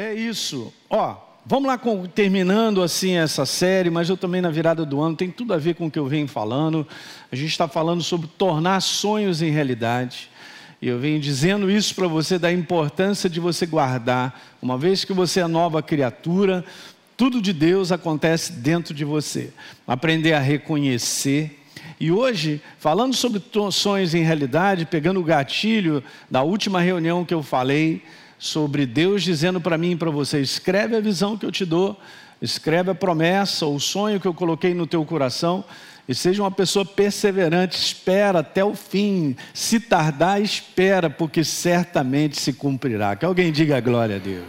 É isso. Ó, vamos lá com, terminando assim essa série, mas eu também na virada do ano tem tudo a ver com o que eu venho falando. A gente está falando sobre tornar sonhos em realidade. E eu venho dizendo isso para você da importância de você guardar, uma vez que você é nova criatura, tudo de Deus acontece dentro de você. Aprender a reconhecer. E hoje, falando sobre sonhos em realidade, pegando o gatilho da última reunião que eu falei, sobre Deus dizendo para mim e para você: escreve a visão que eu te dou, escreve a promessa, o sonho que eu coloquei no teu coração, e seja uma pessoa perseverante, espera até o fim. Se tardar, espera, porque certamente se cumprirá. Que alguém diga glória a Deus.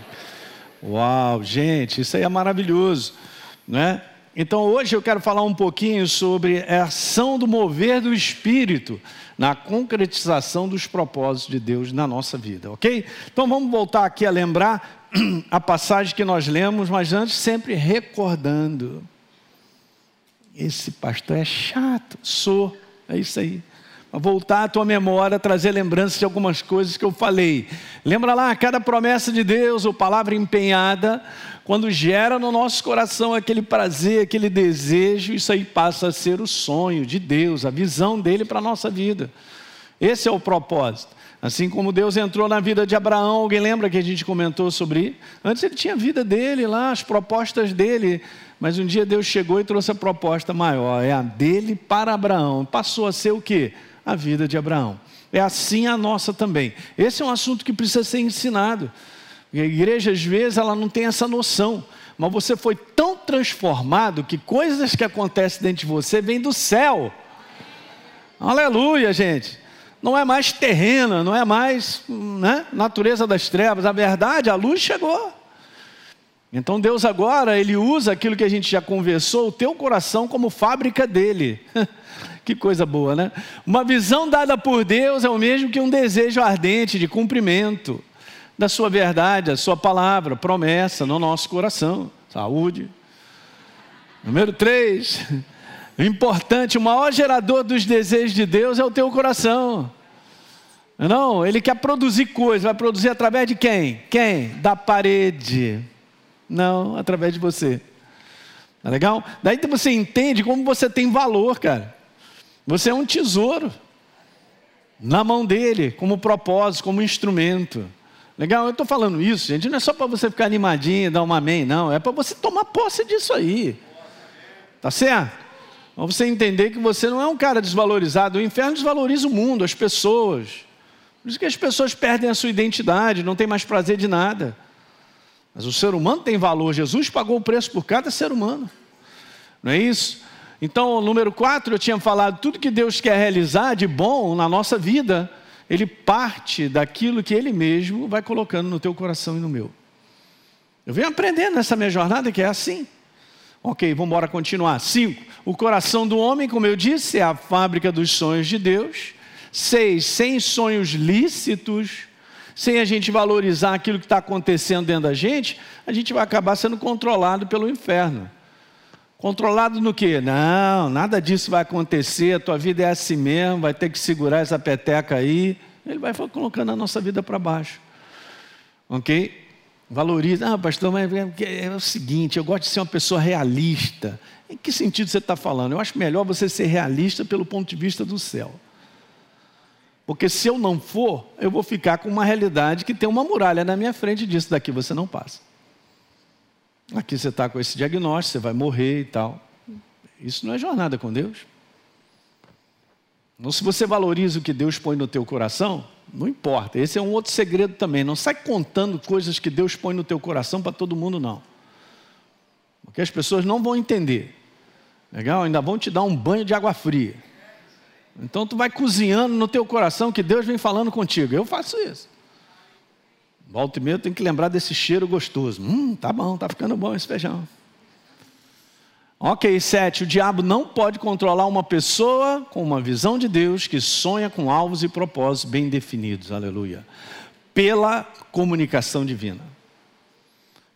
Uau, gente, isso aí é maravilhoso, né? Então hoje eu quero falar um pouquinho sobre a ação do mover do Espírito na concretização dos propósitos de Deus na nossa vida, ok? Então vamos voltar aqui a lembrar a passagem que nós lemos, mas antes sempre recordando. Esse pastor é chato, sou, é isso aí voltar à tua memória, trazer lembranças de algumas coisas que eu falei. Lembra lá, cada promessa de Deus ou palavra empenhada, quando gera no nosso coração aquele prazer, aquele desejo, isso aí passa a ser o sonho de Deus, a visão dele para a nossa vida. Esse é o propósito. Assim como Deus entrou na vida de Abraão, alguém lembra que a gente comentou sobre? Antes ele tinha a vida dele lá, as propostas dele, mas um dia Deus chegou e trouxe a proposta maior, é a dele para Abraão. Passou a ser o quê? A vida de Abraão. É assim a nossa também. Esse é um assunto que precisa ser ensinado. a igreja, às vezes, ela não tem essa noção. Mas você foi tão transformado que coisas que acontecem dentro de você vêm do céu. Aleluia, gente. Não é mais terrena, não é mais né, natureza das trevas. A verdade, a luz chegou. Então Deus agora, Ele usa aquilo que a gente já conversou, o teu coração como fábrica dele. Que coisa boa, né? Uma visão dada por Deus é o mesmo que um desejo ardente de cumprimento da sua verdade, da sua palavra, promessa no nosso coração. Saúde. Número três. Importante, o maior gerador dos desejos de Deus é o teu coração. Não, ele quer produzir coisas, vai produzir através de quem? Quem? Da parede. Não, através de você. Tá legal? Daí você entende como você tem valor, cara. Você é um tesouro na mão dele, como propósito, como instrumento. Legal? Eu estou falando isso, gente, não é só para você ficar animadinho, dar uma amém, não. É para você tomar posse disso aí. Tá certo? Para você entender que você não é um cara desvalorizado. O inferno desvaloriza o mundo, as pessoas. Por isso que as pessoas perdem a sua identidade, não tem mais prazer de nada. Mas o ser humano tem valor. Jesus pagou o preço por cada ser humano. Não é isso? Então, número 4, eu tinha falado, tudo que Deus quer realizar de bom na nossa vida, ele parte daquilo que ele mesmo vai colocando no teu coração e no meu. Eu venho aprendendo nessa minha jornada que é assim. Ok, vamos embora continuar. 5. O coração do homem, como eu disse, é a fábrica dos sonhos de Deus. 6. Sem sonhos lícitos, sem a gente valorizar aquilo que está acontecendo dentro da gente, a gente vai acabar sendo controlado pelo inferno. Controlado no quê? Não, nada disso vai acontecer, a tua vida é assim mesmo, vai ter que segurar essa peteca aí. Ele vai colocando a nossa vida para baixo. Ok? Valoriza. Ah, pastor, mas é, é o seguinte, eu gosto de ser uma pessoa realista. Em que sentido você está falando? Eu acho melhor você ser realista pelo ponto de vista do céu. Porque se eu não for, eu vou ficar com uma realidade que tem uma muralha na minha frente disso daqui você não passa. Aqui você está com esse diagnóstico, você vai morrer e tal. Isso não é jornada com Deus. Então, se você valoriza o que Deus põe no teu coração, não importa. Esse é um outro segredo também. Não sai contando coisas que Deus põe no teu coração para todo mundo, não. Porque as pessoas não vão entender. Legal? Ainda vão te dar um banho de água fria. Então tu vai cozinhando no teu coração que Deus vem falando contigo. Eu faço isso. Volta e meia tem que lembrar desse cheiro gostoso. Hum, tá bom, tá ficando bom esse feijão. Ok, sete. O diabo não pode controlar uma pessoa com uma visão de Deus que sonha com alvos e propósitos bem definidos. Aleluia. Pela comunicação divina.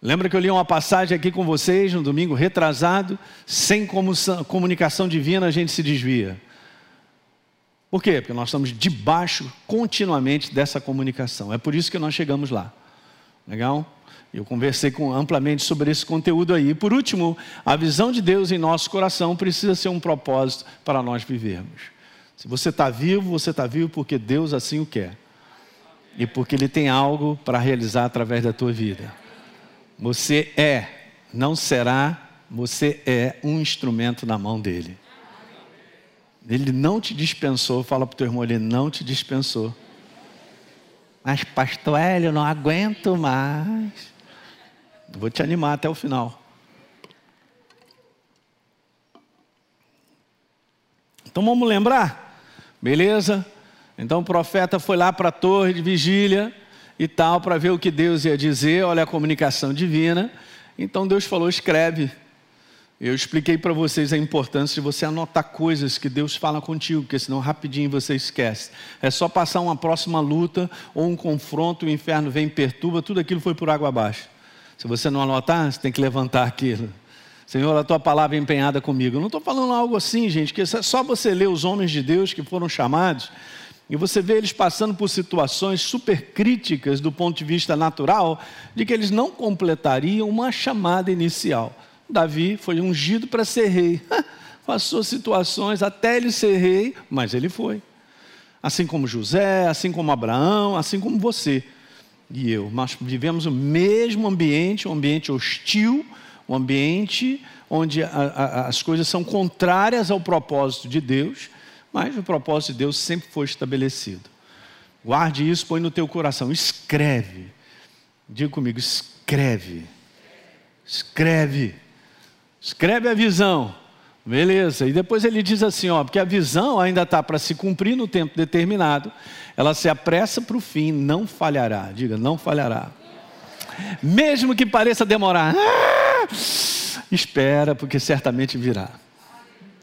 Lembra que eu li uma passagem aqui com vocês no domingo retrasado? Sem comunicação divina a gente se desvia. Por quê? Porque nós estamos debaixo continuamente dessa comunicação. É por isso que nós chegamos lá. Legal? Eu conversei com, amplamente sobre esse conteúdo aí. E por último, a visão de Deus em nosso coração precisa ser um propósito para nós vivermos. Se você está vivo, você está vivo porque Deus assim o quer. E porque Ele tem algo para realizar através da tua vida. Você é, não será, você é um instrumento na mão dEle. Ele não te dispensou, fala para o teu irmão, ele não te dispensou. Mas, pastor Hélio, não aguento mais. Vou te animar até o final. Então vamos lembrar? Beleza? Então o profeta foi lá para a torre de vigília e tal, para ver o que Deus ia dizer. Olha a comunicação divina. Então Deus falou: escreve. Eu expliquei para vocês a importância de você anotar coisas que Deus fala contigo, porque senão rapidinho você esquece. É só passar uma próxima luta ou um confronto, o inferno vem e perturba, tudo aquilo foi por água abaixo. Se você não anotar, você tem que levantar aquilo. Senhor, a tua palavra é empenhada comigo. Eu não estou falando algo assim, gente, que é só você ler os homens de Deus que foram chamados e você vê eles passando por situações super críticas do ponto de vista natural, de que eles não completariam uma chamada inicial. Davi foi ungido para ser rei. Passou situações até ele ser rei, mas ele foi. Assim como José, assim como Abraão, assim como você e eu. Nós vivemos o mesmo ambiente, um ambiente hostil, um ambiente onde a, a, as coisas são contrárias ao propósito de Deus, mas o propósito de Deus sempre foi estabelecido. Guarde isso, põe no teu coração, escreve. Diga comigo, escreve. Escreve. Escreve a visão. Beleza. E depois ele diz assim, ó, porque a visão ainda está para se cumprir no tempo determinado. Ela se apressa para o fim, não falhará. Diga, não falhará. Mesmo que pareça demorar, ah, espera, porque certamente virá.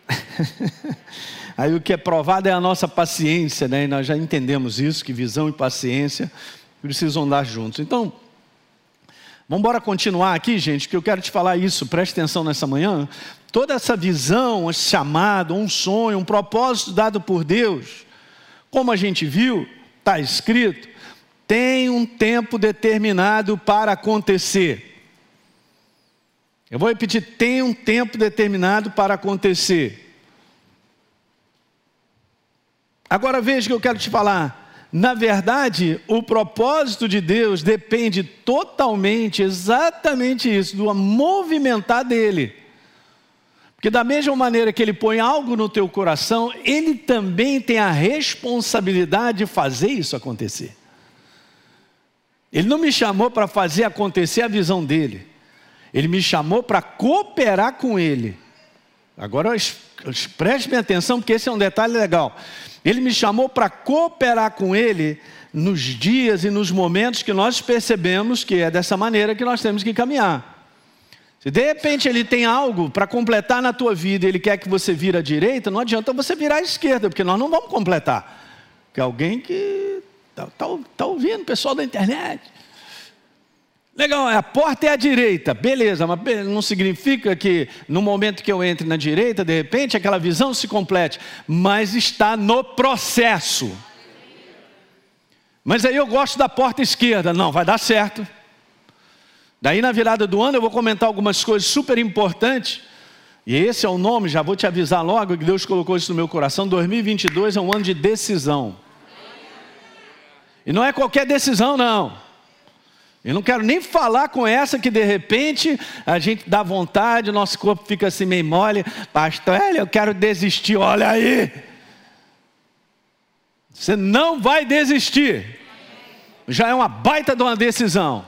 Aí o que é provado é a nossa paciência, né? E nós já entendemos isso, que visão e paciência precisam andar juntos. Então, Vamos embora continuar aqui, gente, que eu quero te falar isso, preste atenção nessa manhã. Toda essa visão, esse chamado, um sonho, um propósito dado por Deus, como a gente viu, está escrito, tem um tempo determinado para acontecer. Eu vou repetir: tem um tempo determinado para acontecer. Agora veja o que eu quero te falar. Na verdade, o propósito de Deus depende totalmente, exatamente isso, do movimentar dele. Porque da mesma maneira que ele põe algo no teu coração, ele também tem a responsabilidade de fazer isso acontecer. Ele não me chamou para fazer acontecer a visão dele. Ele me chamou para cooperar com ele. Agora preste atenção, porque esse é um detalhe legal. Ele me chamou para cooperar com Ele nos dias e nos momentos que nós percebemos que é dessa maneira que nós temos que caminhar. Se de repente ele tem algo para completar na tua vida ele quer que você vire à direita, não adianta você virar à esquerda, porque nós não vamos completar. Porque alguém que está tá, tá ouvindo, pessoal da internet. Legal, a porta é à direita, beleza, mas não significa que no momento que eu entre na direita, de repente aquela visão se complete, mas está no processo. Mas aí eu gosto da porta esquerda, não, vai dar certo. Daí na virada do ano eu vou comentar algumas coisas super importantes. E esse é o nome, já vou te avisar logo que Deus colocou isso no meu coração. 2022 é um ano de decisão. E não é qualquer decisão, não. Eu não quero nem falar com essa que de repente a gente dá vontade, o nosso corpo fica assim meio mole. Pastor, eu quero desistir, olha aí. Você não vai desistir. Já é uma baita de uma decisão.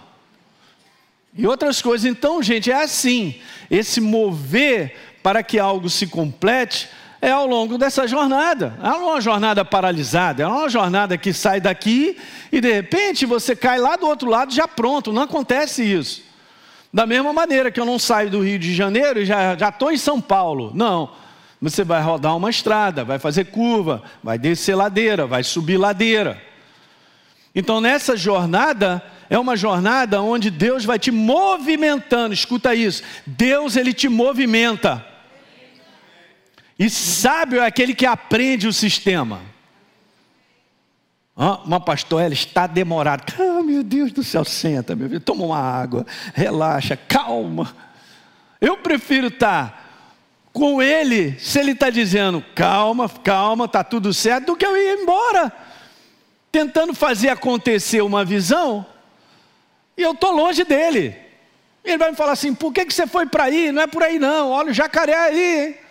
E outras coisas. Então, gente, é assim. Esse mover para que algo se complete é ao longo dessa jornada. É uma jornada paralisada, é uma jornada que sai daqui e de repente você cai lá do outro lado já pronto. Não acontece isso. Da mesma maneira que eu não saio do Rio de Janeiro e já estou em São Paulo. Não. Você vai rodar uma estrada, vai fazer curva, vai descer ladeira, vai subir ladeira. Então nessa jornada é uma jornada onde Deus vai te movimentando. Escuta isso. Deus ele te movimenta. E sábio é aquele que aprende o sistema. uma pastor, ela está demorada. Ah, meu Deus do céu, senta, meu filho, toma uma água, relaxa, calma. Eu prefiro estar com ele, se ele está dizendo calma, calma, está tudo certo, do que eu ir embora, tentando fazer acontecer uma visão, e eu estou longe dele. Ele vai me falar assim: por que, que você foi para aí? Não é por aí não, olha o jacaré aí. Hein?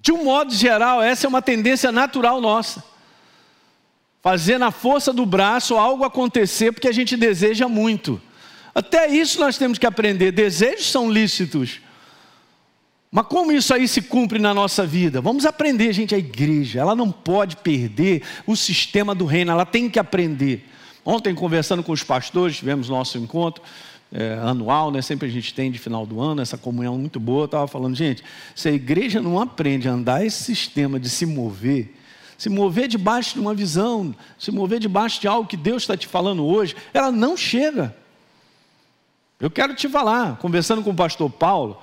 De um modo geral, essa é uma tendência natural nossa. Fazer na força do braço algo acontecer porque a gente deseja muito. Até isso nós temos que aprender. Desejos são lícitos. Mas como isso aí se cumpre na nossa vida? Vamos aprender, gente. A igreja, ela não pode perder o sistema do reino, ela tem que aprender. Ontem, conversando com os pastores, tivemos nosso encontro é, anual, né? sempre a gente tem de final do ano, essa comunhão muito boa. Estava falando, gente, se a igreja não aprende a andar esse sistema de se mover, se mover debaixo de uma visão, se mover debaixo de algo que Deus está te falando hoje, ela não chega. Eu quero te falar, conversando com o pastor Paulo,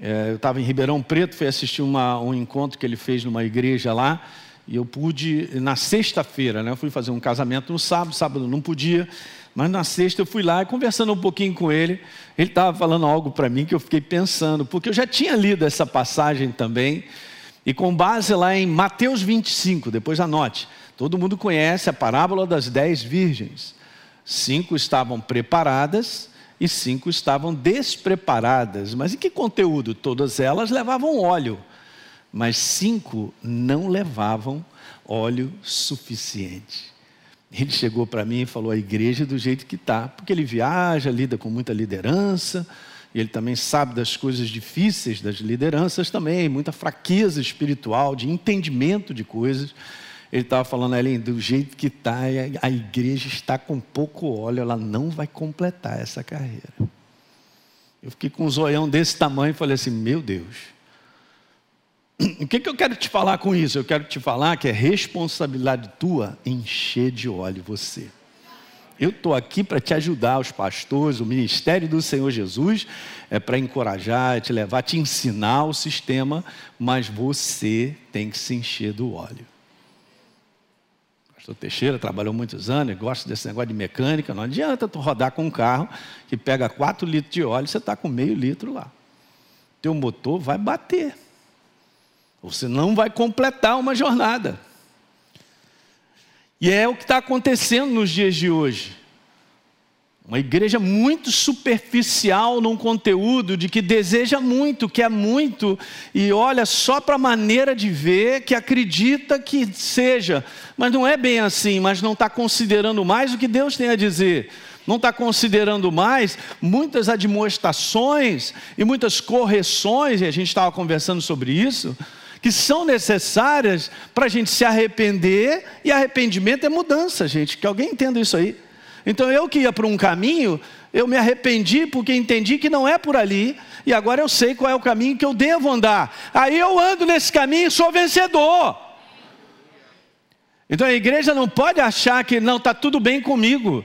é, eu estava em Ribeirão Preto, fui assistir uma, um encontro que ele fez numa igreja lá, e eu pude, na sexta-feira, né, eu fui fazer um casamento no sábado, sábado não podia, mas na sexta eu fui lá e conversando um pouquinho com ele, ele estava falando algo para mim que eu fiquei pensando, porque eu já tinha lido essa passagem também, e com base lá em Mateus 25, depois anote, todo mundo conhece a parábola das dez virgens. Cinco estavam preparadas e cinco estavam despreparadas. Mas em que conteúdo? Todas elas levavam óleo, mas cinco não levavam óleo suficiente. Ele chegou para mim e falou: a igreja é do jeito que está, porque ele viaja, lida com muita liderança, e ele também sabe das coisas difíceis das lideranças também, muita fraqueza espiritual, de entendimento de coisas. Ele estava falando, Ellen, do jeito que está, a igreja está com pouco óleo, ela não vai completar essa carreira. Eu fiquei com um zoião desse tamanho e falei assim: meu Deus. O que, que eu quero te falar com isso? Eu quero te falar que é responsabilidade tua encher de óleo você. Eu estou aqui para te ajudar, os pastores, o ministério do Senhor Jesus, é para encorajar, te levar, te ensinar o sistema, mas você tem que se encher do óleo. Pastor Teixeira trabalhou muitos anos, gosta desse negócio de mecânica, não adianta tu rodar com um carro que pega 4 litros de óleo, você está com meio litro lá. Teu motor vai bater. Você não vai completar uma jornada. E é o que está acontecendo nos dias de hoje. Uma igreja muito superficial num conteúdo de que deseja muito, quer muito, e olha só para a maneira de ver, que acredita que seja, mas não é bem assim, mas não está considerando mais o que Deus tem a dizer, não está considerando mais muitas admoestações e muitas correções, e a gente estava conversando sobre isso, que são necessárias para a gente se arrepender, e arrependimento é mudança, gente, que alguém entenda isso aí. Então eu que ia para um caminho, eu me arrependi porque entendi que não é por ali, e agora eu sei qual é o caminho que eu devo andar. Aí eu ando nesse caminho e sou vencedor. Então a igreja não pode achar que não está tudo bem comigo.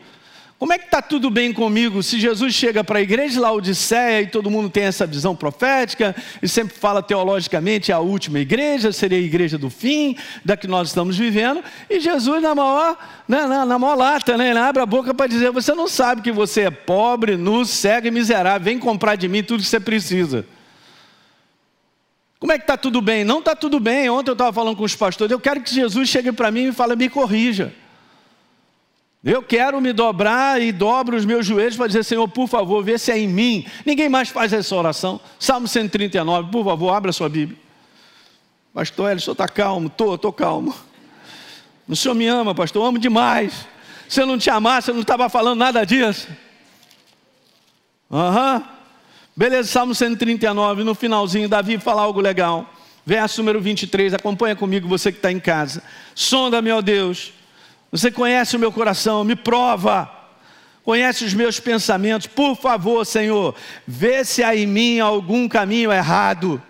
Como é que está tudo bem comigo se Jesus chega para a igreja de Laodiceia e todo mundo tem essa visão profética e sempre fala teologicamente a última igreja, seria a igreja do fim, da que nós estamos vivendo, e Jesus na maior, né, na, na maior lata, né, ele abre a boca para dizer: Você não sabe que você é pobre, nu, cego e miserável, vem comprar de mim tudo que você precisa. Como é que está tudo bem? Não está tudo bem. Ontem eu estava falando com os pastores, eu quero que Jesus chegue para mim e fale, me corrija. Eu quero me dobrar e dobro os meus joelhos para dizer, Senhor, por favor, vê se é em mim. Ninguém mais faz essa oração. Salmo 139, por favor, abra sua Bíblia. Pastor, ele, o senhor está calmo? Estou, estou calmo. O senhor me ama, pastor, eu amo demais. Se eu não te amasse, eu não estava falando nada disso. Aham. Uhum. Beleza, Salmo 139, no finalzinho, Davi fala algo legal. Verso número 23, acompanha comigo, você que está em casa. Sonda, meu Deus você conhece o meu coração, me prova. Conhece os meus pensamentos. Por favor, Senhor, vê se há em mim algum caminho errado.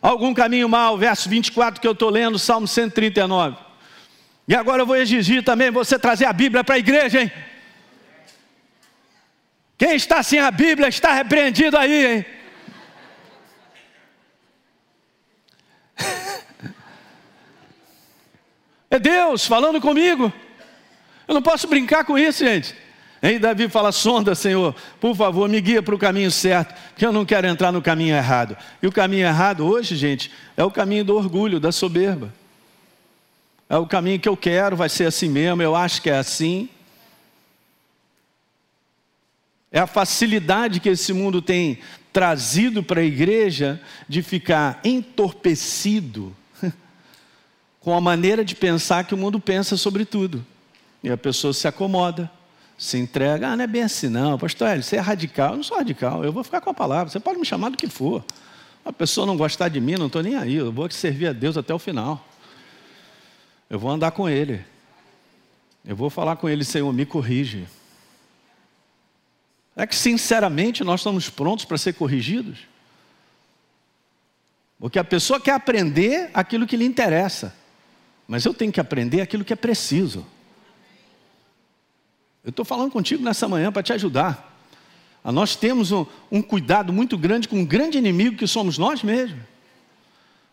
Algum caminho mal. Verso 24 que eu estou lendo, Salmo 139. E agora eu vou exigir também você trazer a Bíblia para a igreja, hein? Quem está sem a Bíblia está repreendido aí, hein? Deus falando comigo. Eu não posso brincar com isso, gente. Aí Davi fala: sonda, Senhor, por favor, me guia para o caminho certo, porque eu não quero entrar no caminho errado. E o caminho errado hoje, gente, é o caminho do orgulho, da soberba. É o caminho que eu quero, vai ser assim mesmo, eu acho que é assim. É a facilidade que esse mundo tem trazido para a igreja de ficar entorpecido com a maneira de pensar que o mundo pensa sobre tudo. E a pessoa se acomoda, se entrega. Ah, não é bem assim, não, pastor Hélio, você é radical. Eu não sou radical, eu vou ficar com a palavra. Você pode me chamar do que for. A pessoa não gostar de mim, não estou nem aí. Eu vou servir a Deus até o final. Eu vou andar com Ele. Eu vou falar com Ele, Senhor, me corrige. É que, sinceramente, nós estamos prontos para ser corrigidos? Porque a pessoa quer aprender aquilo que lhe interessa, mas eu tenho que aprender aquilo que é preciso. Eu estou falando contigo nessa manhã para te ajudar. A nós temos um, um, cuidado muito grande com um grande inimigo que somos nós mesmos.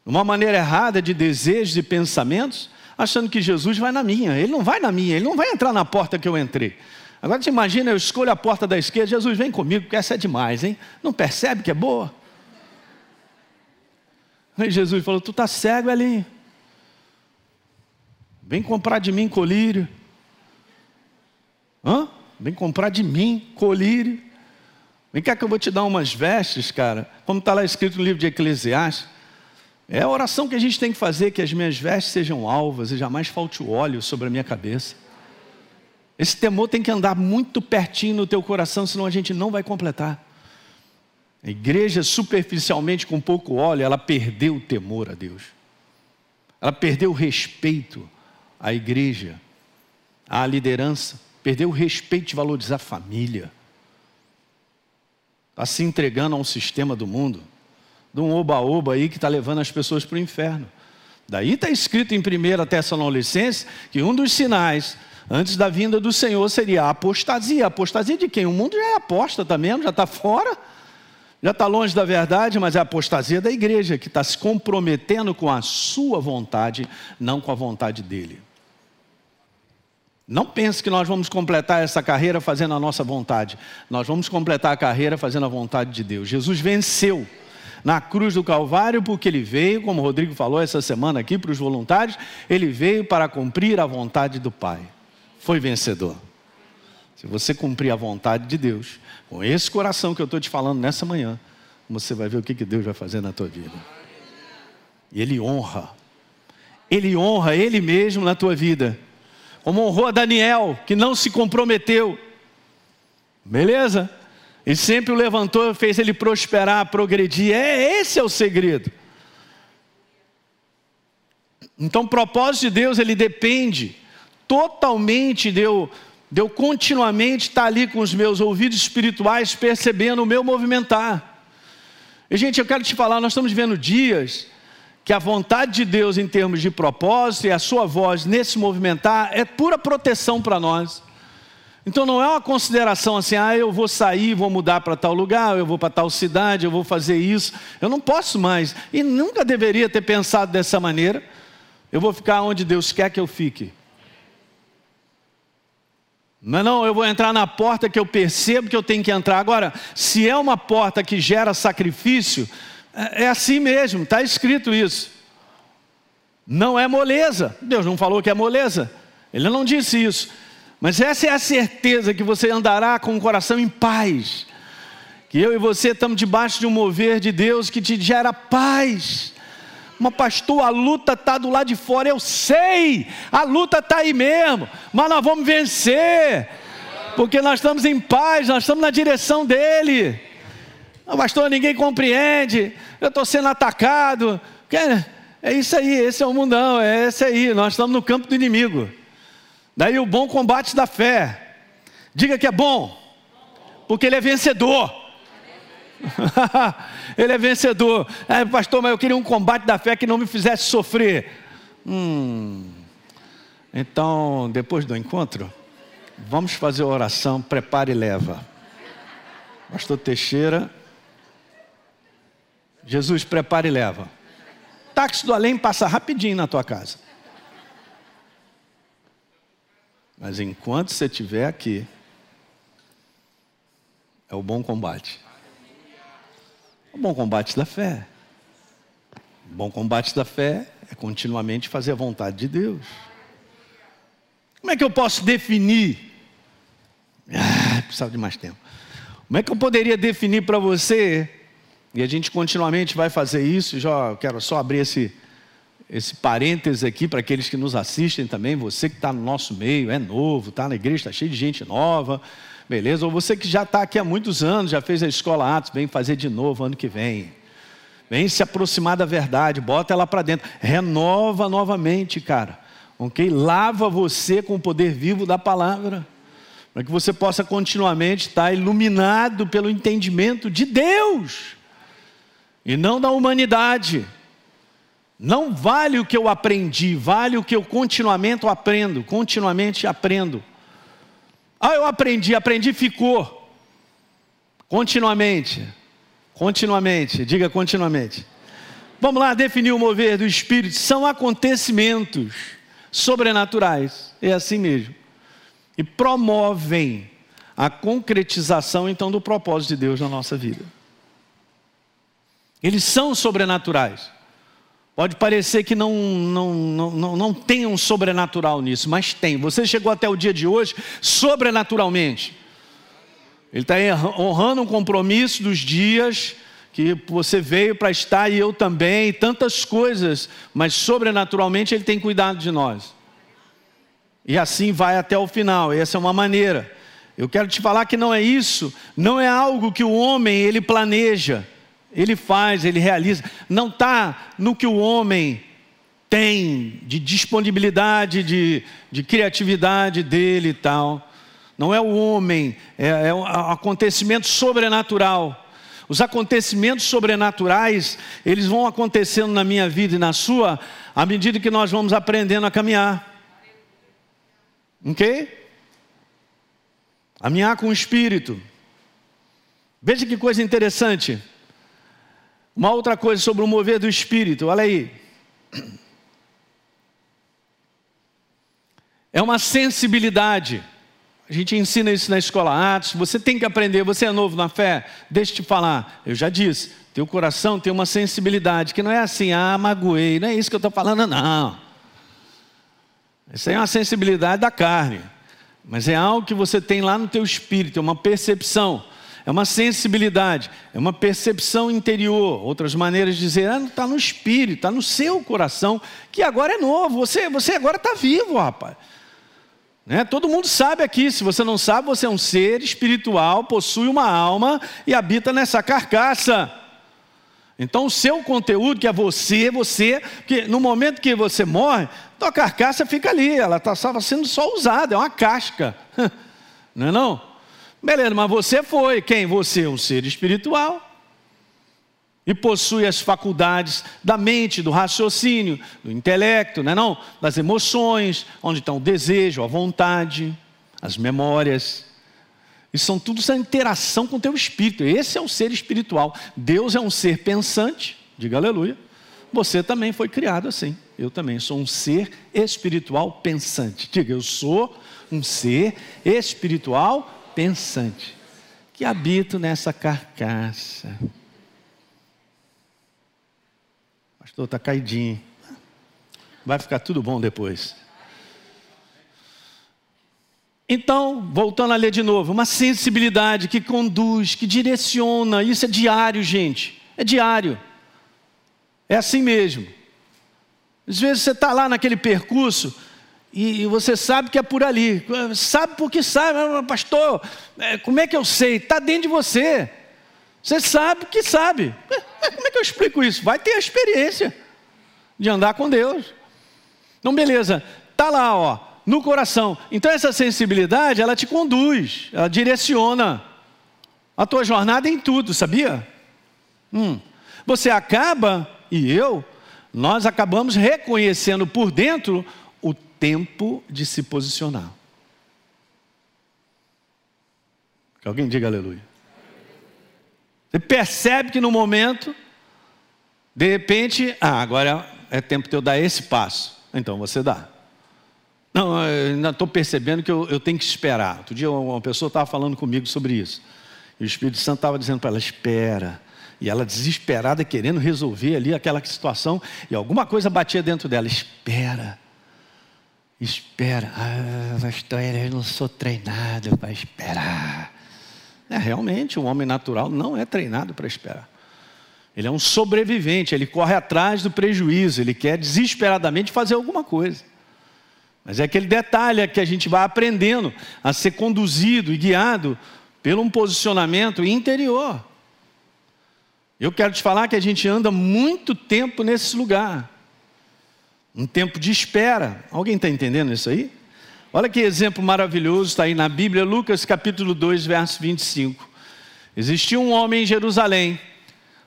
Uma maneira errada de desejos e pensamentos, achando que Jesus vai na minha. Ele não vai na minha, ele não vai entrar na porta que eu entrei. Agora você imagina, eu escolho a porta da esquerda, Jesus vem comigo, porque essa é demais, hein? Não percebe que é boa? Aí Jesus falou: Tu está cego, Elinho. Vem comprar de mim colírio. Hã? Vem comprar de mim colírio. Vem cá que eu vou te dar umas vestes, cara. Como está lá escrito no livro de Eclesiastes. É a oração que a gente tem que fazer, que as minhas vestes sejam alvas e jamais falte o óleo sobre a minha cabeça. Esse temor tem que andar muito pertinho no teu coração, senão a gente não vai completar. A igreja, superficialmente, com pouco óleo, ela perdeu o temor a Deus. Ela perdeu o respeito à igreja, à liderança. Perdeu o respeito de valorizar a família. Está se entregando a um sistema do mundo, de um oba-oba aí que está levando as pessoas para o inferno. Daí está escrito em 1 Tessalonicenses que um dos sinais antes da vinda do Senhor seria a apostasia. A apostasia de quem? O mundo já é apóstata mesmo, já está fora, já está longe da verdade, mas é a apostasia da igreja, que está se comprometendo com a sua vontade, não com a vontade dele. Não pense que nós vamos completar essa carreira fazendo a nossa vontade. Nós vamos completar a carreira fazendo a vontade de Deus. Jesus venceu na cruz do Calvário porque ele veio, como o Rodrigo falou essa semana aqui para os voluntários, ele veio para cumprir a vontade do Pai. Foi vencedor. Se você cumprir a vontade de Deus, com esse coração que eu estou te falando nessa manhã, você vai ver o que Deus vai fazer na tua vida. E Ele honra. Ele honra Ele mesmo na tua vida como honrou a Daniel, que não se comprometeu. Beleza? E sempre o levantou, fez ele prosperar, progredir. É esse é o segredo. Então, o propósito de Deus, ele depende totalmente de eu, de eu continuamente estar ali com os meus ouvidos espirituais, percebendo o meu movimentar. E, gente, eu quero te falar, nós estamos vivendo dias que a vontade de Deus em termos de propósito e a sua voz nesse movimentar é pura proteção para nós. Então não é uma consideração assim, ah, eu vou sair, vou mudar para tal lugar, eu vou para tal cidade, eu vou fazer isso. Eu não posso mais. E nunca deveria ter pensado dessa maneira. Eu vou ficar onde Deus quer que eu fique. Não, é não, eu vou entrar na porta que eu percebo que eu tenho que entrar. Agora, se é uma porta que gera sacrifício, é assim mesmo, está escrito isso. Não é moleza. Deus não falou que é moleza. Ele não disse isso. Mas essa é a certeza que você andará com o coração em paz. Que eu e você estamos debaixo de um mover de Deus que te gera paz. Mas, pastor, a luta está do lado de fora, eu sei, a luta está aí mesmo, mas nós vamos vencer, porque nós estamos em paz, nós estamos na direção dEle. Não, pastor, ninguém compreende, eu estou sendo atacado. É isso aí, esse é o mundão, é esse aí, nós estamos no campo do inimigo. Daí o bom combate da fé. Diga que é bom, porque ele é vencedor. ele é vencedor. É, pastor, mas eu queria um combate da fé que não me fizesse sofrer. Hum. Então, depois do encontro, vamos fazer a oração, prepare e leva. Pastor Teixeira Jesus prepara e leva. Táxi do além passa rapidinho na tua casa. Mas enquanto você estiver aqui, é o bom combate. O bom combate da fé. O bom combate da fé é continuamente fazer a vontade de Deus. Como é que eu posso definir? Ah, precisava de mais tempo. Como é que eu poderia definir para você? E a gente continuamente vai fazer isso. Já quero só abrir esse, esse parênteses aqui para aqueles que nos assistem também. Você que está no nosso meio, é novo, está na igreja, está cheio de gente nova, beleza? Ou você que já está aqui há muitos anos, já fez a escola Atos, vem fazer de novo ano que vem. Vem se aproximar da verdade, bota ela para dentro, renova novamente, cara. Ok? Lava você com o poder vivo da palavra para que você possa continuamente estar iluminado pelo entendimento de Deus e não da humanidade. Não vale o que eu aprendi, vale o que eu continuamente aprendo, continuamente aprendo. Ah, eu aprendi, aprendi, ficou. Continuamente, continuamente, diga continuamente. Vamos lá definir o mover do Espírito. São acontecimentos sobrenaturais, é assim mesmo e promovem a concretização então do propósito de Deus na nossa vida. Eles são sobrenaturais. Pode parecer que não, não, não, não, não tem um sobrenatural nisso, mas tem. Você chegou até o dia de hoje sobrenaturalmente. Ele está honrando um compromisso dos dias que você veio para estar e eu também, e tantas coisas, mas sobrenaturalmente Ele tem cuidado de nós. E assim vai até o final. Essa é uma maneira. Eu quero te falar que não é isso, não é algo que o homem ele planeja, ele faz, ele realiza. Não está no que o homem tem de disponibilidade, de, de criatividade dele e tal. Não é o homem, é, é um acontecimento sobrenatural. Os acontecimentos sobrenaturais, eles vão acontecendo na minha vida e na sua, à medida que nós vamos aprendendo a caminhar. Ok? Caminhar com o Espírito. Veja que coisa interessante. Uma outra coisa sobre o mover do Espírito, olha aí. É uma sensibilidade. A gente ensina isso na escola Atos. Você tem que aprender, você é novo na fé, deixa eu te falar. Eu já disse, teu coração tem uma sensibilidade, que não é assim, ah, magoei, não é isso que eu estou falando, não. Isso aí é uma sensibilidade da carne, mas é algo que você tem lá no teu espírito, é uma percepção, é uma sensibilidade, é uma percepção interior. Outras maneiras de dizer, ah, está no espírito, está no seu coração, que agora é novo, você, você agora está vivo, rapaz. Né? Todo mundo sabe aqui, se você não sabe, você é um ser espiritual, possui uma alma e habita nessa carcaça. Então o seu conteúdo, que é você, você, que no momento que você morre, tua carcaça fica ali, ela estava tá, sendo só usada, é uma casca. Não é não? Beleza, mas você foi, quem? Você é um ser espiritual. E possui as faculdades da mente, do raciocínio, do intelecto, não é não? Das emoções, onde está o desejo, a vontade, as memórias. E são tudo essa interação com o teu espírito. Esse é o ser espiritual. Deus é um ser pensante, diga aleluia. Você também foi criado assim. Eu também sou um ser espiritual pensante. Diga, eu sou um ser espiritual pensante que habito nessa carcaça. Pastor, está caidinho. Vai ficar tudo bom depois. Então, voltando a ler de novo, uma sensibilidade que conduz, que direciona, isso é diário, gente, é diário, é assim mesmo. Às vezes você está lá naquele percurso e você sabe que é por ali, sabe porque sabe, pastor, é, como é que eu sei? Está dentro de você, você sabe que sabe. Como é que eu explico isso? Vai ter a experiência de andar com Deus. Então, beleza, está lá, ó no coração. Então essa sensibilidade, ela te conduz, ela direciona a tua jornada em tudo, sabia? Hum. Você acaba, e eu, nós acabamos reconhecendo por dentro tempo de se posicionar. Que alguém diga aleluia. Você percebe que no momento, de repente, ah, agora é tempo de eu dar esse passo. Então você dá. Não, eu ainda estou percebendo que eu, eu, tenho que esperar. Outro dia uma pessoa estava falando comigo sobre isso. E o Espírito Santo estava dizendo para ela: espera. E ela desesperada, querendo resolver ali aquela situação, e alguma coisa batia dentro dela: espera. Espera. Ah, pastor, eu não sou treinado para esperar. É, realmente, o homem natural não é treinado para esperar. Ele é um sobrevivente, ele corre atrás do prejuízo, ele quer desesperadamente fazer alguma coisa. Mas é aquele detalhe que a gente vai aprendendo a ser conduzido e guiado pelo um posicionamento interior. Eu quero te falar que a gente anda muito tempo nesse lugar. Um tempo de espera. Alguém está entendendo isso aí? Olha que exemplo maravilhoso está aí na Bíblia, Lucas capítulo 2, verso 25. Existia um homem em Jerusalém,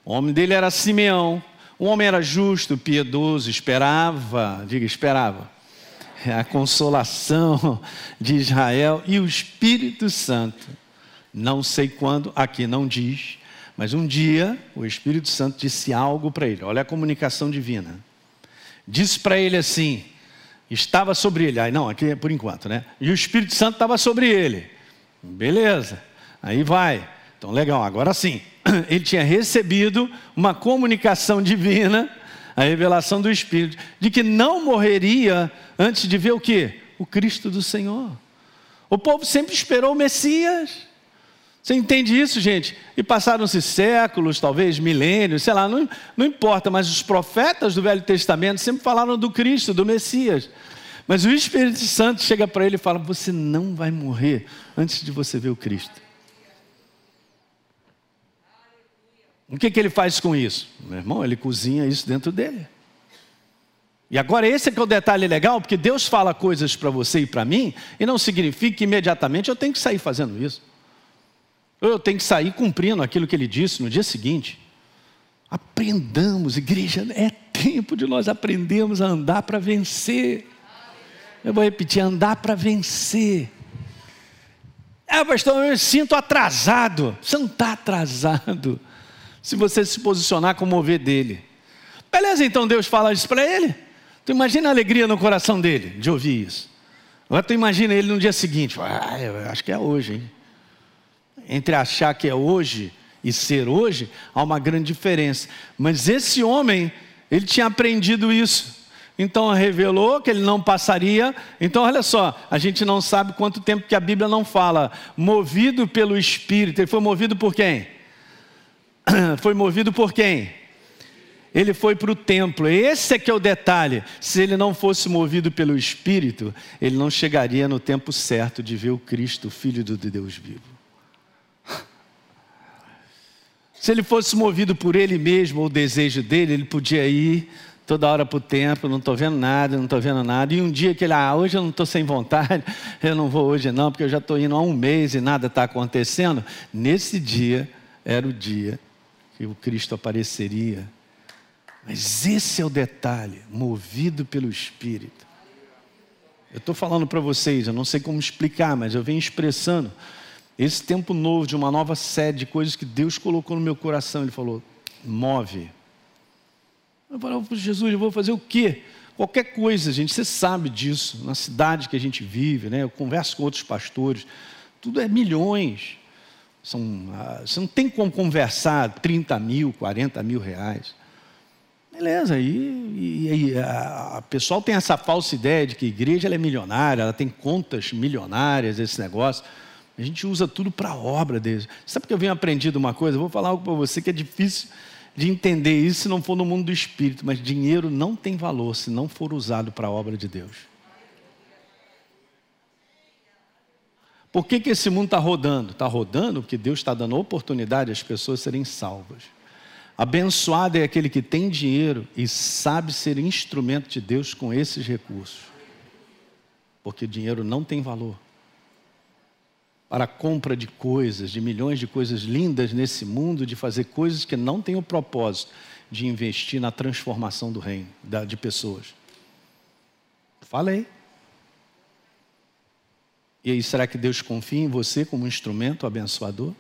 o nome dele era Simeão. Um homem era justo, piedoso, esperava, diga, esperava, a consolação de Israel e o Espírito Santo. Não sei quando, aqui não diz, mas um dia o Espírito Santo disse algo para ele. Olha a comunicação divina. Disse para ele assim: estava sobre ele. Aí não, aqui é por enquanto, né? E o Espírito Santo estava sobre ele. Beleza. Aí vai. Então, legal, agora sim. Ele tinha recebido uma comunicação divina, a revelação do Espírito, de que não morreria antes de ver o que? O Cristo do Senhor. O povo sempre esperou o Messias. Você entende isso, gente? E passaram-se séculos, talvez milênios, sei lá, não, não importa, mas os profetas do Velho Testamento sempre falaram do Cristo, do Messias. Mas o Espírito Santo chega para ele e fala: Você não vai morrer antes de você ver o Cristo. O que, que ele faz com isso? Meu irmão, ele cozinha isso dentro dele. E agora esse é que é o detalhe legal, porque Deus fala coisas para você e para mim, e não significa que imediatamente eu tenho que sair fazendo isso. Eu tenho que sair cumprindo aquilo que ele disse no dia seguinte. Aprendamos, igreja, é tempo de nós aprendermos a andar para vencer. Eu vou repetir: andar para vencer. Ah, pastor, eu me sinto atrasado. Você não está atrasado. Se você se posicionar como mover dele. Beleza, então Deus fala isso para ele. Tu imagina a alegria no coração dele de ouvir isso. Agora tu imagina ele no dia seguinte. Ah, acho que é hoje, hein? Entre achar que é hoje e ser hoje, há uma grande diferença. Mas esse homem, ele tinha aprendido isso. Então revelou que ele não passaria. Então olha só, a gente não sabe quanto tempo que a Bíblia não fala. Movido pelo Espírito. Ele foi movido por quem? Foi movido por quem? Ele foi para o templo. Esse é que é o detalhe. Se ele não fosse movido pelo Espírito, ele não chegaria no tempo certo de ver o Cristo, o Filho de Deus vivo. Se ele fosse movido por ele mesmo ou o desejo dele, ele podia ir toda hora para o templo, não estou vendo nada, não estou vendo nada. E um dia que ele, ah, hoje eu não estou sem vontade, eu não vou hoje não, porque eu já estou indo há um mês e nada está acontecendo. Nesse dia era o dia que o Cristo apareceria. Mas esse é o detalhe, movido pelo Espírito. Eu estou falando para vocês, eu não sei como explicar, mas eu venho expressando esse tempo novo, de uma nova sede, de coisas que Deus colocou no meu coração, Ele falou: move. Eu falei, Jesus, eu vou fazer o quê? Qualquer coisa, gente, você sabe disso, na cidade que a gente vive, né? eu converso com outros pastores, tudo é milhões. São, ah, você não tem como conversar 30 mil, 40 mil reais. Beleza, e, e, a pessoal tem essa falsa ideia de que a igreja é milionária, ela tem contas milionárias, esse negócio. A gente usa tudo para a obra deles. Sabe que eu venho aprendido uma coisa? Eu vou falar algo para você que é difícil de entender isso se não for no mundo do espírito, mas dinheiro não tem valor se não for usado para a obra de Deus. Por que, que esse mundo está rodando? Está rodando porque Deus está dando oportunidade às pessoas serem salvas. Abençoado é aquele que tem dinheiro e sabe ser instrumento de Deus com esses recursos. Porque dinheiro não tem valor para a compra de coisas, de milhões de coisas lindas nesse mundo, de fazer coisas que não têm o propósito de investir na transformação do reino, de pessoas. Falei. E aí, será que Deus confia em você como um instrumento abençoador?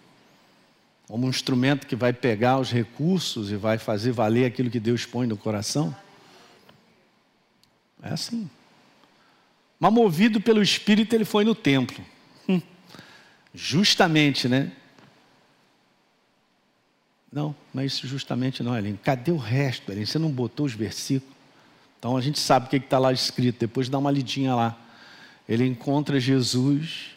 Como um instrumento que vai pegar os recursos e vai fazer valer aquilo que Deus põe no coração? É assim. Mas movido pelo Espírito, ele foi no templo. Justamente, né? Não, mas justamente não, Aline. Cadê o resto, Aline? Você não botou os versículos? Então a gente sabe o que está lá escrito, depois dá uma lidinha lá. Ele encontra Jesus,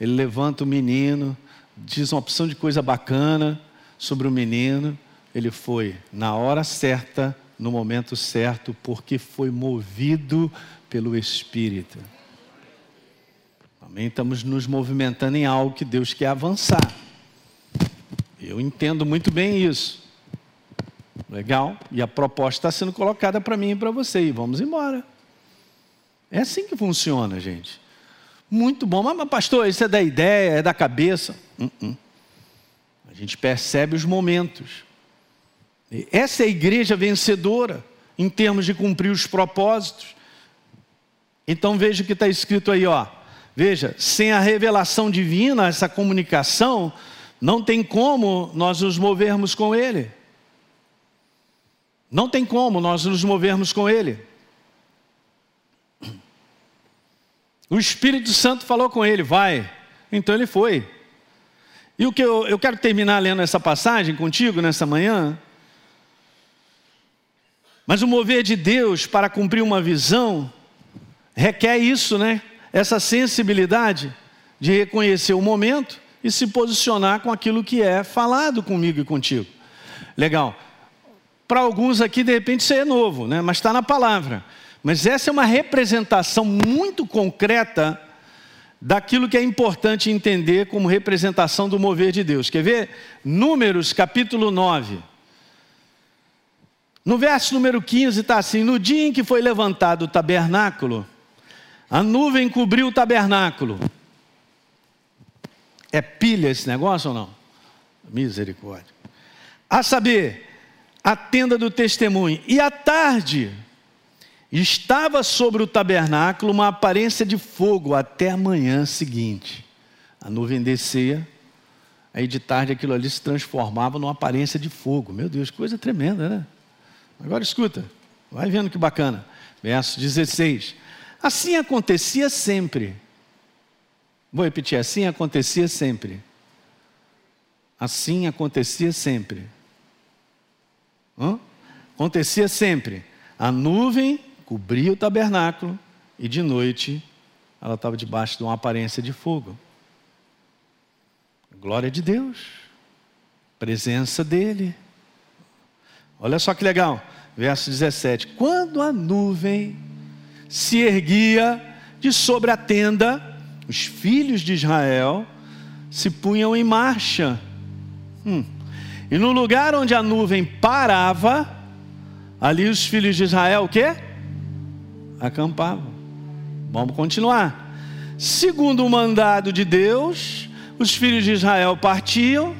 ele levanta o menino, diz uma opção de coisa bacana sobre o menino. Ele foi na hora certa, no momento certo, porque foi movido pelo Espírito. Também estamos nos movimentando em algo que Deus quer avançar. Eu entendo muito bem isso. Legal? E a proposta está sendo colocada para mim e para você. E vamos embora. É assim que funciona, gente. Muito bom. Mas, pastor, isso é da ideia, é da cabeça. Uh -uh. A gente percebe os momentos. Essa é a igreja vencedora em termos de cumprir os propósitos. Então veja o que está escrito aí, ó. Veja, sem a revelação divina, essa comunicação, não tem como nós nos movermos com Ele. Não tem como nós nos movermos com Ele. O Espírito Santo falou com ele, vai. Então ele foi. E o que eu, eu quero terminar lendo essa passagem contigo nessa manhã. Mas o mover de Deus para cumprir uma visão requer isso, né? Essa sensibilidade de reconhecer o momento e se posicionar com aquilo que é falado comigo e contigo. Legal. Para alguns aqui, de repente, isso é novo, né? mas está na palavra. Mas essa é uma representação muito concreta daquilo que é importante entender como representação do mover de Deus. Quer ver? Números capítulo 9. No verso número 15 está assim: No dia em que foi levantado o tabernáculo, a nuvem cobriu o tabernáculo é pilha esse negócio ou não? Misericórdia. A saber, a tenda do testemunho. E à tarde, estava sobre o tabernáculo uma aparência de fogo até a manhã seguinte. A nuvem descia, aí de tarde aquilo ali se transformava numa aparência de fogo. Meu Deus, coisa tremenda, né? Agora escuta, vai vendo que bacana. Verso 16. Assim acontecia sempre Vou repetir: assim acontecia sempre. Assim acontecia sempre. Hã? Acontecia sempre. A nuvem cobria o tabernáculo e de noite ela estava debaixo de uma aparência de fogo. Glória de Deus, presença dele. Olha só que legal, verso 17: Quando a nuvem se erguia de sobre a tenda, os filhos de Israel se punham em marcha. Hum. E no lugar onde a nuvem parava, ali os filhos de Israel o quê? Acampavam. Vamos continuar. Segundo o mandado de Deus, os filhos de Israel partiam.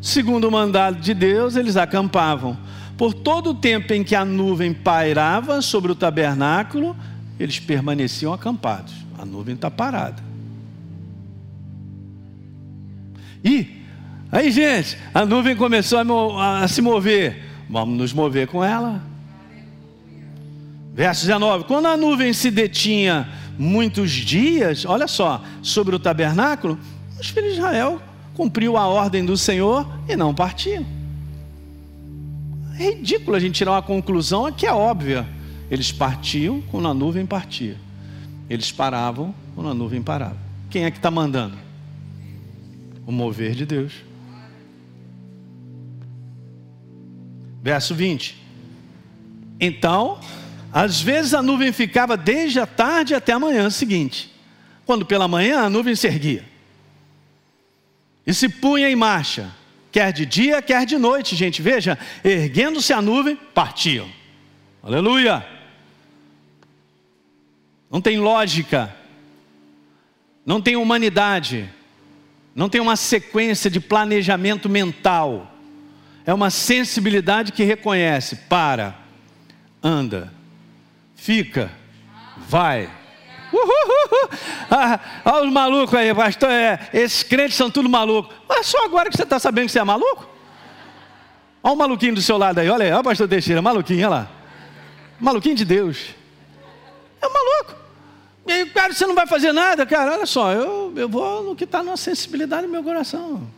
Segundo o mandado de Deus, eles acampavam. Por todo o tempo em que a nuvem pairava sobre o tabernáculo, eles permaneciam acampados. A nuvem está parada. E aí, gente, a nuvem começou a, a se mover. Vamos nos mover com ela. Verso 19: Quando a nuvem se detinha muitos dias, olha só, sobre o tabernáculo, os filhos de Israel cumpriu a ordem do Senhor e não partiam. É ridículo a gente tirar uma conclusão que é óbvia. Eles partiam quando a nuvem partia. Eles paravam quando a nuvem parava. Quem é que está mandando? o mover de Deus. Verso 20. Então, às vezes a nuvem ficava desde a tarde até a manhã seguinte, quando pela manhã a nuvem se erguia e se punha em marcha, quer de dia, quer de noite, gente. Veja, erguendo-se a nuvem, partiam. Aleluia! Não tem lógica, não tem humanidade não tem uma sequência de planejamento mental. É uma sensibilidade que reconhece, para, anda, fica, vai. Uhul. Ah, olha os malucos aí, pastor. É, esses crentes são tudo malucos. Mas só agora que você está sabendo que você é maluco? Olha o maluquinho do seu lado aí, olha aí, olha o pastor Teixeira, maluquinho, olha lá. Maluquinho de Deus. É um maluco. E, cara, você não vai fazer nada, cara. Olha só, eu, eu vou no que está na sensibilidade do meu coração.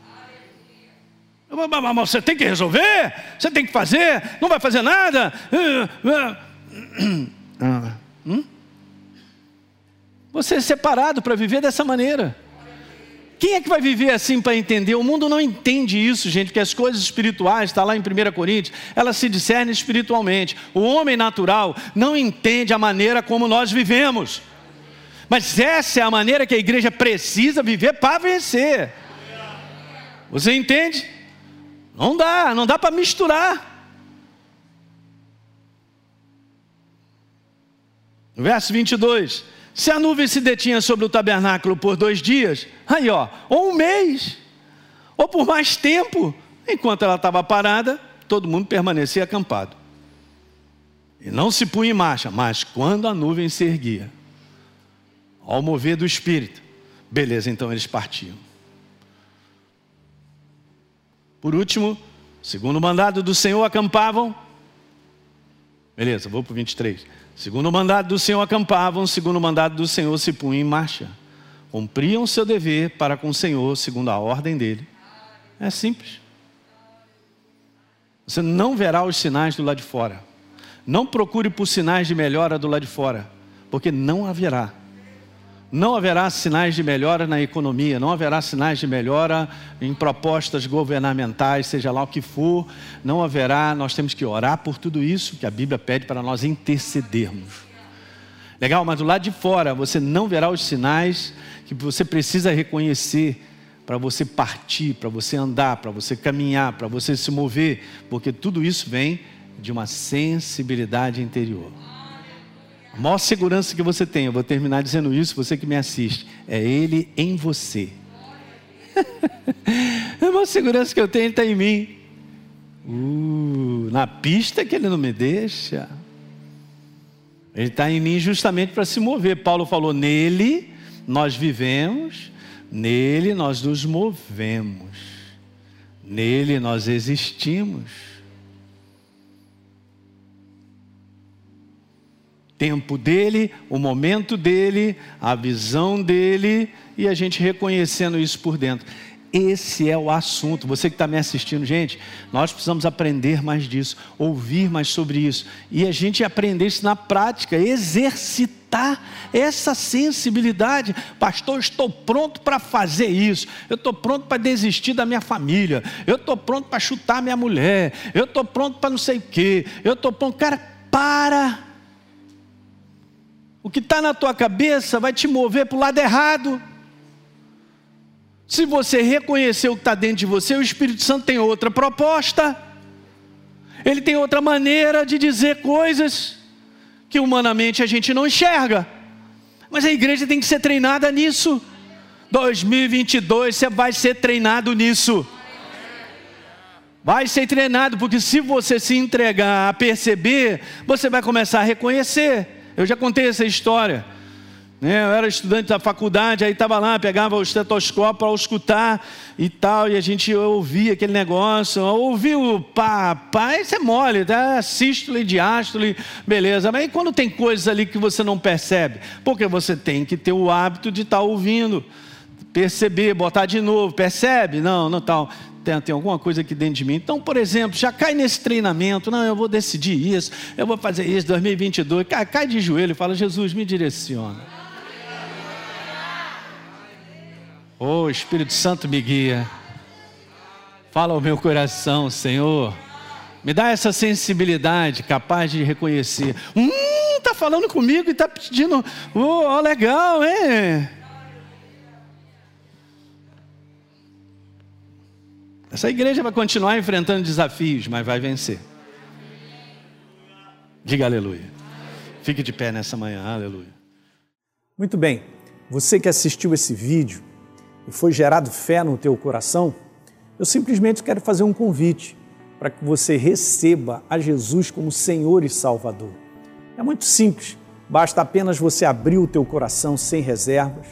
Mas você tem que resolver, você tem que fazer, não vai fazer nada. Hum? Você é separado para viver dessa maneira. Quem é que vai viver assim para entender? O mundo não entende isso, gente, porque as coisas espirituais, está lá em 1 Coríntios, elas se discernem espiritualmente. O homem natural não entende a maneira como nós vivemos. Mas essa é a maneira que a igreja precisa viver para vencer. Você entende? Não dá, não dá para misturar. Verso 22. Se a nuvem se detinha sobre o tabernáculo por dois dias, aí ó, ou um mês, ou por mais tempo, enquanto ela estava parada, todo mundo permanecia acampado. E não se punha em marcha, mas quando a nuvem se erguia, ao mover do Espírito, beleza, então eles partiam. Por último, segundo o mandado do Senhor, acampavam. Beleza, vou para o 23. Segundo o mandado do Senhor, acampavam. Segundo o mandado do Senhor, se punham em marcha. Cumpriam o seu dever para com o Senhor, segundo a ordem dele. É simples. Você não verá os sinais do lado de fora. Não procure por sinais de melhora do lado de fora, porque não haverá. Não haverá sinais de melhora na economia, não haverá sinais de melhora em propostas governamentais, seja lá o que for, não haverá, nós temos que orar por tudo isso que a Bíblia pede para nós intercedermos. Legal, mas do lado de fora você não verá os sinais que você precisa reconhecer para você partir, para você andar, para você caminhar, para você se mover, porque tudo isso vem de uma sensibilidade interior. A maior segurança que você tem, eu vou terminar dizendo isso, você que me assiste, é Ele em você. a maior segurança que eu tenho está em mim. Uh, na pista que Ele não me deixa. Ele está em mim justamente para se mover. Paulo falou: nele nós vivemos, nele nós nos movemos, nele nós existimos. Tempo dele, o momento dele, a visão dele e a gente reconhecendo isso por dentro. Esse é o assunto. Você que está me assistindo, gente, nós precisamos aprender mais disso, ouvir mais sobre isso e a gente aprender isso na prática, exercitar essa sensibilidade. Pastor, estou pronto para fazer isso. Eu estou pronto para desistir da minha família. Eu estou pronto para chutar minha mulher. Eu estou pronto para não sei o quê. Eu estou pronto. Cara, para o que está na tua cabeça vai te mover para o lado errado. Se você reconhecer o que está dentro de você, o Espírito Santo tem outra proposta. Ele tem outra maneira de dizer coisas que humanamente a gente não enxerga. Mas a igreja tem que ser treinada nisso. 2022 você vai ser treinado nisso. Vai ser treinado, porque se você se entregar a perceber, você vai começar a reconhecer. Eu já contei essa história. Né? Eu era estudante da faculdade, aí estava lá, pegava o estetoscópio para escutar e tal, e a gente ouvia aquele negócio, ouviu pá, pá, isso é mole, tá? sístole, diástole, beleza. Mas quando tem coisas ali que você não percebe? Porque você tem que ter o hábito de estar tá ouvindo, perceber, botar de novo, percebe? Não, não tal tem, tem alguma coisa aqui dentro de mim. Então, por exemplo, já cai nesse treinamento. Não, eu vou decidir isso, eu vou fazer isso, 2022. Cai, cai de joelho e fala: Jesus, me direciona. Oh, Espírito Santo me guia. Fala ao meu coração, Senhor. Me dá essa sensibilidade capaz de reconhecer. Hum, tá falando comigo e tá pedindo. Oh, legal, hein? Essa igreja vai continuar enfrentando desafios, mas vai vencer. Diga aleluia. Fique de pé nessa manhã, aleluia. Muito bem. Você que assistiu esse vídeo e foi gerado fé no teu coração, eu simplesmente quero fazer um convite para que você receba a Jesus como Senhor e Salvador. É muito simples, basta apenas você abrir o teu coração sem reservas,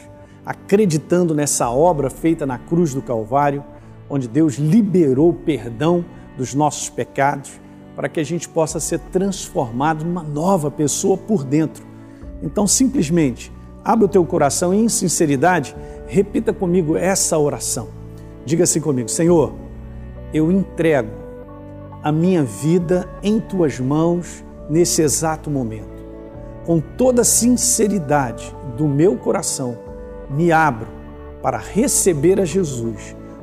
acreditando nessa obra feita na cruz do Calvário onde Deus liberou o perdão dos nossos pecados, para que a gente possa ser transformado numa nova pessoa por dentro. Então, simplesmente, Abre o teu coração e, em sinceridade, repita comigo essa oração. Diga assim comigo: Senhor, eu entrego a minha vida em tuas mãos nesse exato momento. Com toda a sinceridade do meu coração, me abro para receber a Jesus